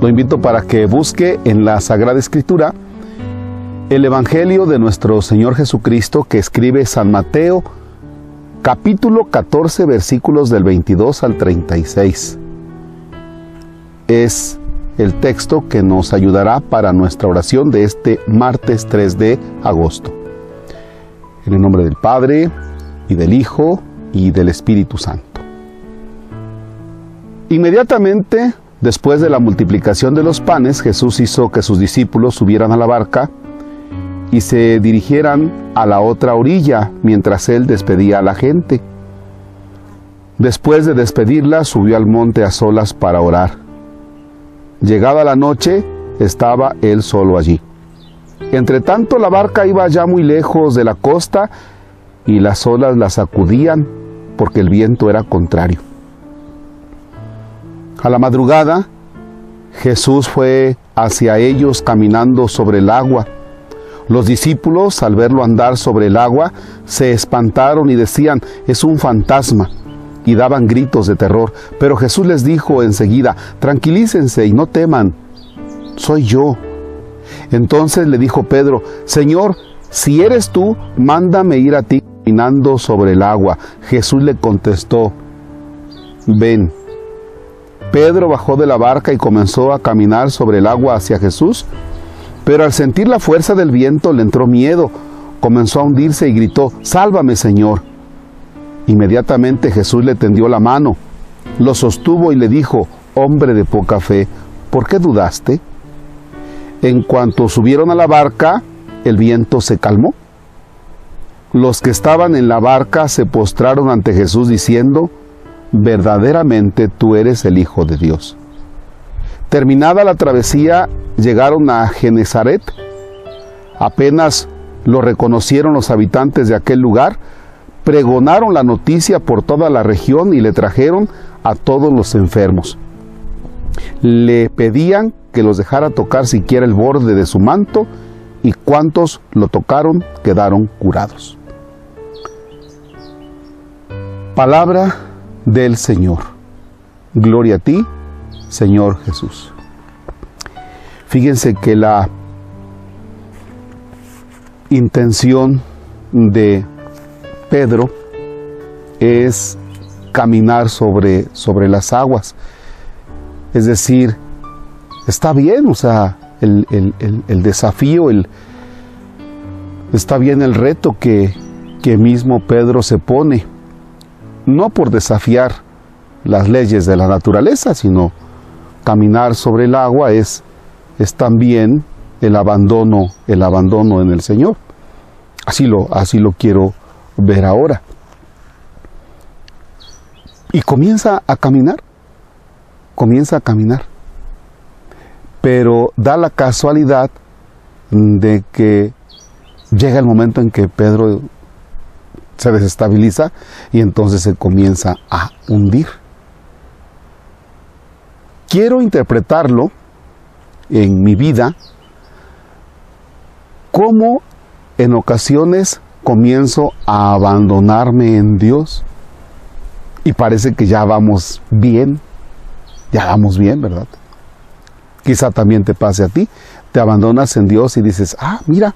Lo invito para que busque en la Sagrada Escritura el Evangelio de nuestro Señor Jesucristo que escribe San Mateo, capítulo 14, versículos del 22 al 36. Es el texto que nos ayudará para nuestra oración de este martes 3 de agosto. En el nombre del Padre, y del Hijo, y del Espíritu Santo. Inmediatamente después de la multiplicación de los panes, Jesús hizo que sus discípulos subieran a la barca y se dirigieran a la otra orilla mientras él despedía a la gente. Después de despedirla, subió al monte a solas para orar. Llegada la noche, estaba él solo allí. Entre tanto, la barca iba ya muy lejos de la costa y las olas la sacudían porque el viento era contrario. A la madrugada, Jesús fue hacia ellos caminando sobre el agua. Los discípulos, al verlo andar sobre el agua, se espantaron y decían, es un fantasma, y daban gritos de terror. Pero Jesús les dijo enseguida, tranquilícense y no teman, soy yo. Entonces le dijo Pedro, Señor, si eres tú, mándame ir a ti caminando sobre el agua. Jesús le contestó, ven. Pedro bajó de la barca y comenzó a caminar sobre el agua hacia Jesús, pero al sentir la fuerza del viento le entró miedo, comenzó a hundirse y gritó, Sálvame Señor. Inmediatamente Jesús le tendió la mano, lo sostuvo y le dijo, Hombre de poca fe, ¿por qué dudaste? En cuanto subieron a la barca, el viento se calmó. Los que estaban en la barca se postraron ante Jesús diciendo, verdaderamente tú eres el Hijo de Dios. Terminada la travesía, llegaron a Genezaret. Apenas lo reconocieron los habitantes de aquel lugar, pregonaron la noticia por toda la región y le trajeron a todos los enfermos. Le pedían que los dejara tocar siquiera el borde de su manto y cuantos lo tocaron quedaron curados. Palabra del Señor. Gloria a ti, Señor Jesús. Fíjense que la intención de Pedro es caminar sobre, sobre las aguas. Es decir, está bien, o sea, el, el desafío, el, está bien el reto que, que mismo Pedro se pone no por desafiar las leyes de la naturaleza, sino caminar sobre el agua es, es también el abandono, el abandono en el Señor. Así lo, así lo quiero ver ahora. Y comienza a caminar, comienza a caminar. Pero da la casualidad de que llega el momento en que Pedro se desestabiliza y entonces se comienza a hundir. Quiero interpretarlo en mi vida como en ocasiones comienzo a abandonarme en Dios y parece que ya vamos bien, ya vamos bien, ¿verdad? Quizá también te pase a ti, te abandonas en Dios y dices, ah, mira,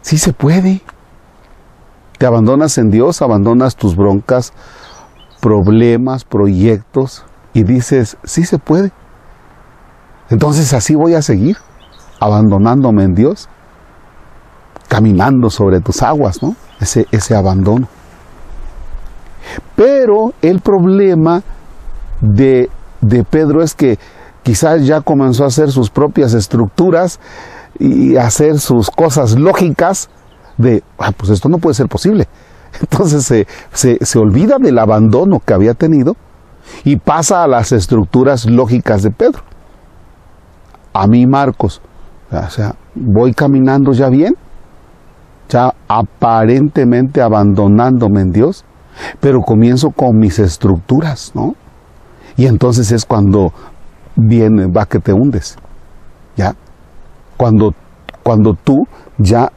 sí se puede, te abandonas en Dios, abandonas tus broncas, problemas, proyectos y dices, sí se puede. Entonces así voy a seguir, abandonándome en Dios, caminando sobre tus aguas, ¿no? Ese, ese abandono. Pero el problema de, de Pedro es que quizás ya comenzó a hacer sus propias estructuras y hacer sus cosas lógicas de, ah, pues esto no puede ser posible. Entonces se, se, olvida del abandono que había tenido y pasa a las estructuras lógicas de Pedro. A mí, Marcos, o sea, voy caminando ya bien, ya aparentemente abandonándome en Dios, pero comienzo con mis estructuras, ¿no? Y entonces es cuando viene, va que te hundes, ¿ya? Cuando, cuando tú ya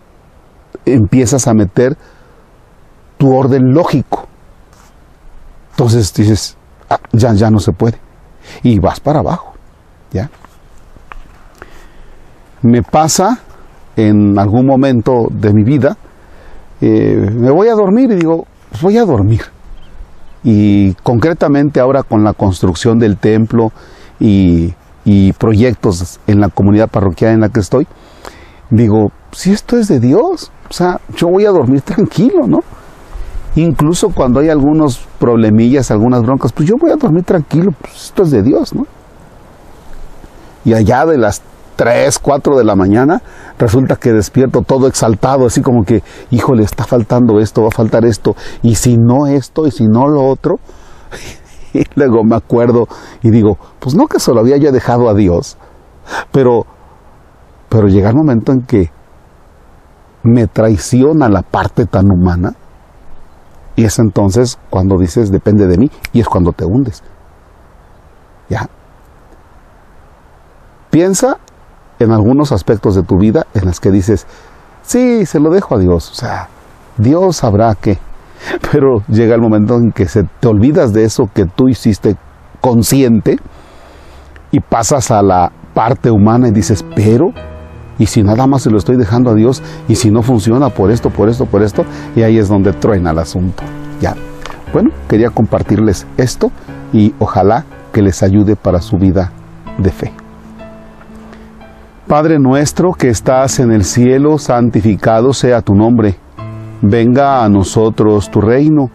empiezas a meter tu orden lógico. Entonces dices, ah, ya, ya no se puede. Y vas para abajo. ¿Ya? Me pasa en algún momento de mi vida, eh, me voy a dormir y digo, pues voy a dormir. Y concretamente ahora con la construcción del templo y, y proyectos en la comunidad parroquial en la que estoy, digo, si esto es de Dios, o sea, yo voy a dormir tranquilo, ¿no? Incluso cuando hay algunos problemillas, algunas broncas, pues yo voy a dormir tranquilo, pues esto es de Dios, ¿no? Y allá de las 3, 4 de la mañana, resulta que despierto todo exaltado, así como que, híjole, está faltando esto, va a faltar esto, y si no esto, y si no lo otro. Y luego me acuerdo y digo, pues no que solo había ya dejado a Dios, pero, pero llega el momento en que me traiciona la parte tan humana, y es entonces cuando dices, depende de mí, y es cuando te hundes. ¿Ya? Piensa en algunos aspectos de tu vida en las que dices, sí, se lo dejo a Dios, o sea, Dios sabrá qué. Pero llega el momento en que se te olvidas de eso que tú hiciste consciente y pasas a la parte humana y dices, pero, y si nada más se lo estoy dejando a Dios, y si no funciona por esto, por esto, por esto, y ahí es donde truena el asunto. Ya. Bueno, quería compartirles esto y ojalá que les ayude para su vida de fe. Padre nuestro que estás en el cielo, santificado sea tu nombre. Venga a nosotros tu reino.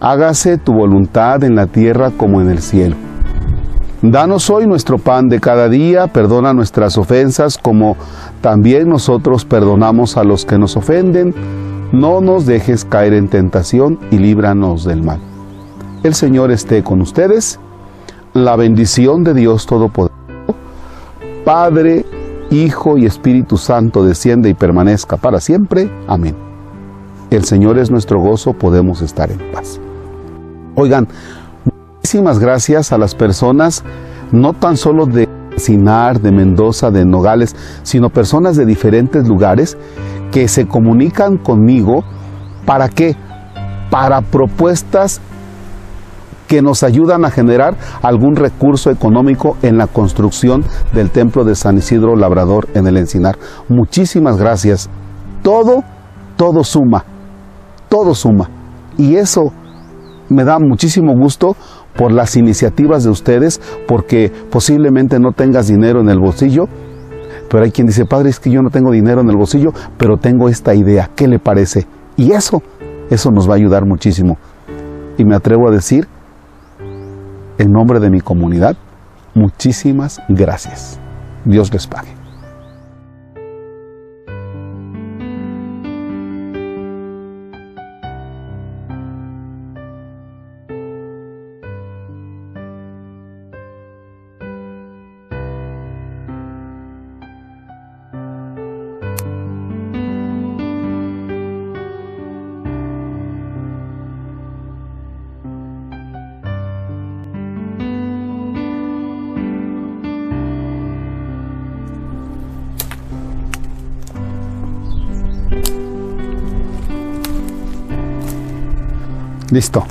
Hágase tu voluntad en la tierra como en el cielo. Danos hoy nuestro pan de cada día, perdona nuestras ofensas como también nosotros perdonamos a los que nos ofenden. No nos dejes caer en tentación y líbranos del mal. El Señor esté con ustedes. La bendición de Dios Todopoderoso, Padre, Hijo y Espíritu Santo desciende y permanezca para siempre. Amén. El Señor es nuestro gozo, podemos estar en paz. Oigan, muchísimas gracias a las personas, no tan solo de Sinar, de Mendoza, de Nogales, sino personas de diferentes lugares que se comunican conmigo. ¿Para qué? Para propuestas que nos ayudan a generar algún recurso económico en la construcción del templo de San Isidro Labrador en el Encinar. Muchísimas gracias. Todo, todo suma, todo suma. Y eso me da muchísimo gusto por las iniciativas de ustedes, porque posiblemente no tengas dinero en el bolsillo, pero hay quien dice, padre, es que yo no tengo dinero en el bolsillo, pero tengo esta idea, ¿qué le parece? Y eso, eso nos va a ayudar muchísimo. Y me atrevo a decir en nombre de mi comunidad, muchísimas gracias. Dios les pague. Listo.